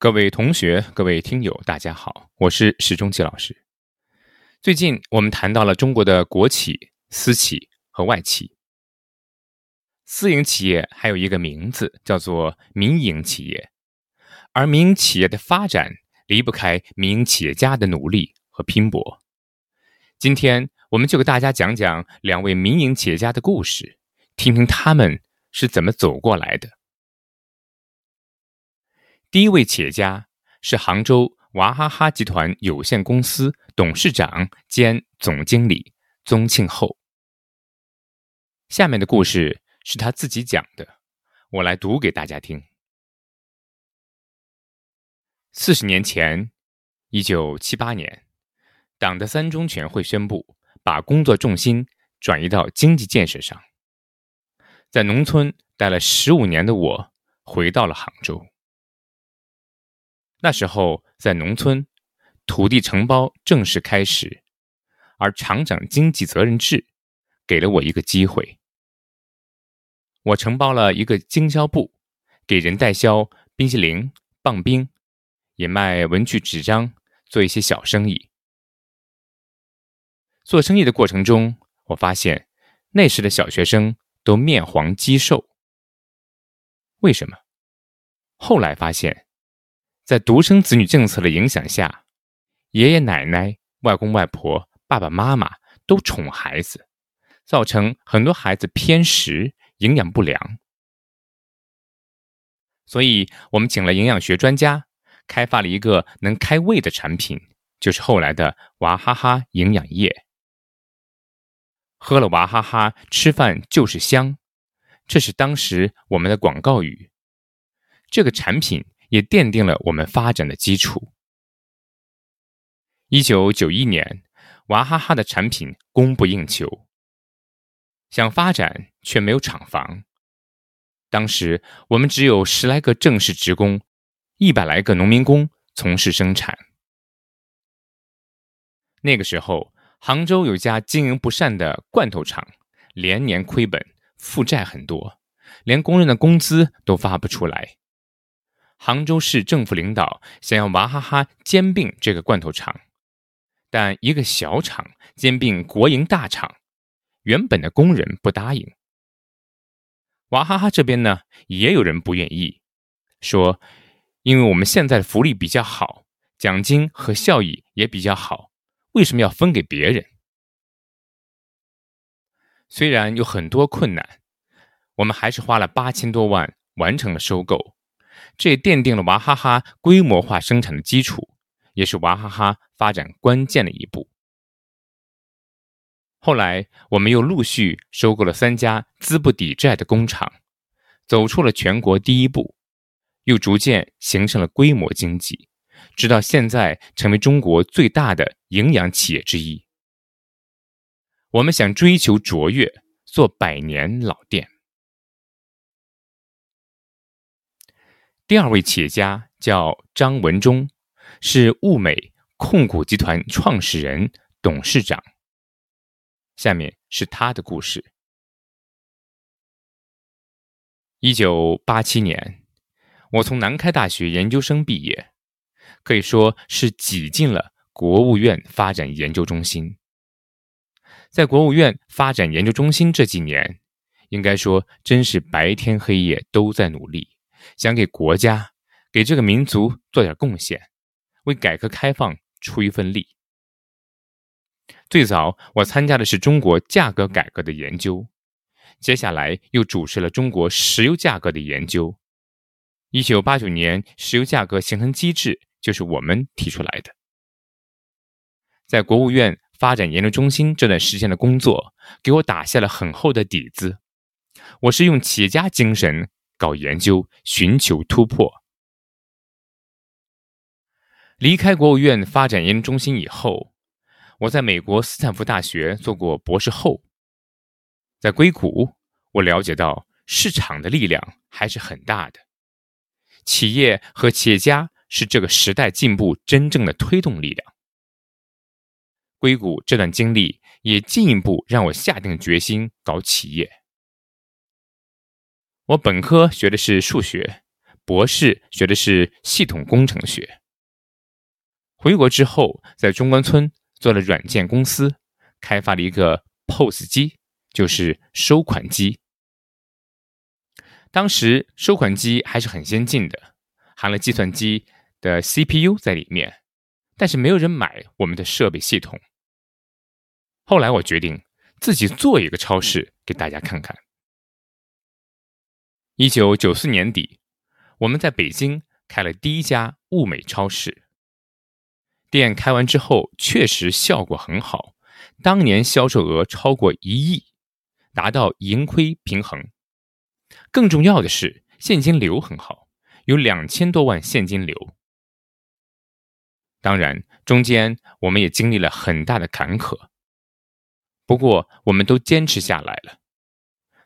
各位同学、各位听友，大家好，我是史中奇老师。最近我们谈到了中国的国企、私企和外企。私营企业还有一个名字叫做民营企业，而民营企业的发展离不开民营企业家的努力和拼搏。今天我们就给大家讲讲两位民营企业家的故事，听听他们是怎么走过来的。第一位企业家是杭州娃哈哈集团有限公司董事长兼总经理宗庆后。下面的故事是他自己讲的，我来读给大家听。四十年前，一九七八年，党的三中全会宣布把工作重心转移到经济建设上。在农村待了十五年的我，回到了杭州。那时候，在农村，土地承包正式开始，而厂长经济责任制给了我一个机会。我承包了一个经销部，给人代销冰淇淋、棒冰，也卖文具、纸张，做一些小生意。做生意的过程中，我发现那时的小学生都面黄肌瘦。为什么？后来发现。在独生子女政策的影响下，爷爷奶奶、外公外婆、爸爸妈妈都宠孩子，造成很多孩子偏食、营养不良。所以，我们请了营养学专家，开发了一个能开胃的产品，就是后来的娃哈哈营养液。喝了娃哈哈，吃饭就是香，这是当时我们的广告语。这个产品。也奠定了我们发展的基础。一九九一年，娃哈哈的产品供不应求，想发展却没有厂房。当时我们只有十来个正式职工，一百来个农民工从事生产。那个时候，杭州有家经营不善的罐头厂，连年亏本，负债很多，连工人的工资都发不出来。杭州市政府领导想要娃哈哈兼并这个罐头厂，但一个小厂兼并国营大厂，原本的工人不答应。娃哈哈这边呢，也有人不愿意，说因为我们现在的福利比较好，奖金和效益也比较好，为什么要分给别人？虽然有很多困难，我们还是花了八千多万完成了收购。这也奠定了娃哈哈规模化生产的基础，也是娃哈哈发展关键的一步。后来，我们又陆续收购了三家资不抵债的工厂，走出了全国第一步，又逐渐形成了规模经济，直到现在成为中国最大的营养企业之一。我们想追求卓越，做百年老店。第二位企业家叫张文忠，是物美控股集团创始人、董事长。下面是他的故事。一九八七年，我从南开大学研究生毕业，可以说是挤进了国务院发展研究中心。在国务院发展研究中心这几年，应该说真是白天黑夜都在努力。想给国家、给这个民族做点贡献，为改革开放出一份力。最早我参加的是中国价格改革的研究，接下来又主持了中国石油价格的研究。一九八九年石油价格形成机制就是我们提出来的。在国务院发展研究中心这段时间的工作，给我打下了很厚的底子。我是用企业家精神。搞研究，寻求突破。离开国务院发展研究中心以后，我在美国斯坦福大学做过博士后。在硅谷，我了解到市场的力量还是很大的，企业和企业家是这个时代进步真正的推动力量。硅谷这段经历也进一步让我下定决心搞企业。我本科学的是数学，博士学的是系统工程学。回国之后，在中关村做了软件公司，开发了一个 POS 机，就是收款机。当时收款机还是很先进的，含了计算机的 CPU 在里面，但是没有人买我们的设备系统。后来我决定自己做一个超市给大家看看。一九九四年底，我们在北京开了第一家物美超市。店开完之后，确实效果很好，当年销售额超过一亿，达到盈亏平衡。更重要的是，现金流很好，有两千多万现金流。当然，中间我们也经历了很大的坎坷，不过我们都坚持下来了。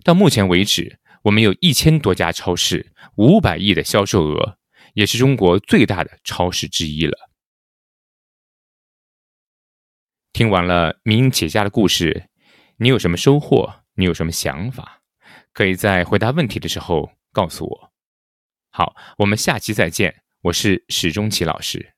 到目前为止，我们有一千多家超市，五百亿的销售额，也是中国最大的超市之一了。听完了民营企业家的故事，你有什么收获？你有什么想法？可以在回答问题的时候告诉我。好，我们下期再见。我是史中奇老师。